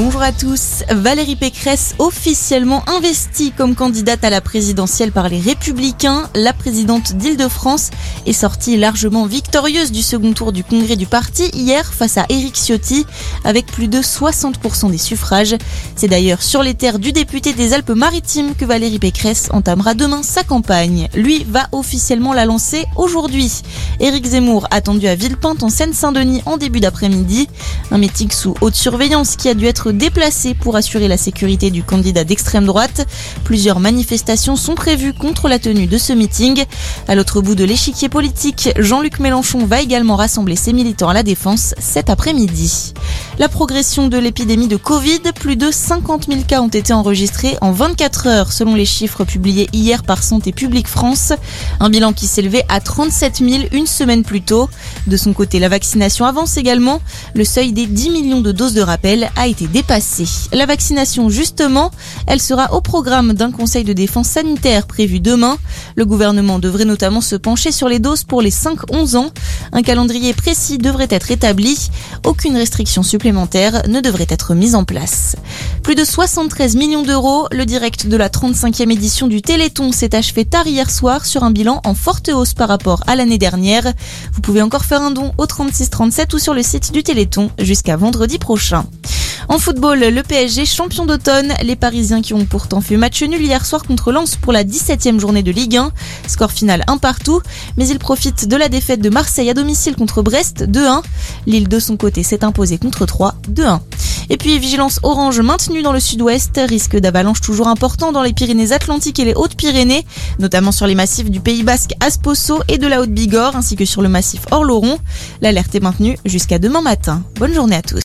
Bonjour à tous. Valérie Pécresse officiellement investie comme candidate à la présidentielle par les Républicains. La présidente d'Île-de-France est sortie largement victorieuse du second tour du congrès du parti hier face à Éric Ciotti avec plus de 60% des suffrages. C'est d'ailleurs sur les terres du député des Alpes-Maritimes que Valérie Pécresse entamera demain sa campagne. Lui va officiellement la lancer aujourd'hui. Éric Zemmour attendu à Villepinte en Seine-Saint-Denis en début d'après-midi. Un meeting sous haute surveillance qui a dû être déplacé pour assurer la sécurité du candidat d'extrême droite. Plusieurs manifestations sont prévues contre la tenue de ce meeting. À l'autre bout de l'échiquier politique, Jean-Luc Mélenchon va également rassembler ses militants à la défense cet après-midi. La progression de l'épidémie de Covid, plus de 50 000 cas ont été enregistrés en 24 heures selon les chiffres publiés hier par Santé publique France. Un bilan qui s'élevait à 37 000 une semaine plus tôt. De son côté, la vaccination avance également. Le seuil des 10 millions de doses de rappel a été dépassé. La vaccination, justement, elle sera au programme d'un conseil de défense sanitaire prévu demain. Le gouvernement devrait notamment se pencher sur les doses pour les 5-11 ans. Un calendrier précis devrait être établi. Aucune restriction supplémentaire ne devrait être mise en place. Plus de 73 millions d'euros, le direct de la 35e édition du Téléthon s'est achevé tard hier soir sur un bilan en forte hausse par rapport à l'année dernière. Vous pouvez encore faire un don au 3637 ou sur le site du Téléthon jusqu'à vendredi prochain. En football, le PSG champion d'automne, les Parisiens qui ont pourtant fait match nul hier soir contre Lens pour la 17e journée de Ligue 1. Score final un partout, mais ils profitent de la défaite de Marseille à domicile contre Brest 2-1. Lille de son côté s'est imposée contre 3 2-1. Et puis vigilance orange maintenue dans le sud-ouest, risque d'avalanche toujours important dans les Pyrénées-Atlantiques et les Hautes-Pyrénées, notamment sur les massifs du Pays Basque Asposo et de la Haute-Bigorre, ainsi que sur le massif Orloron. L'alerte est maintenue jusqu'à demain matin. Bonne journée à tous.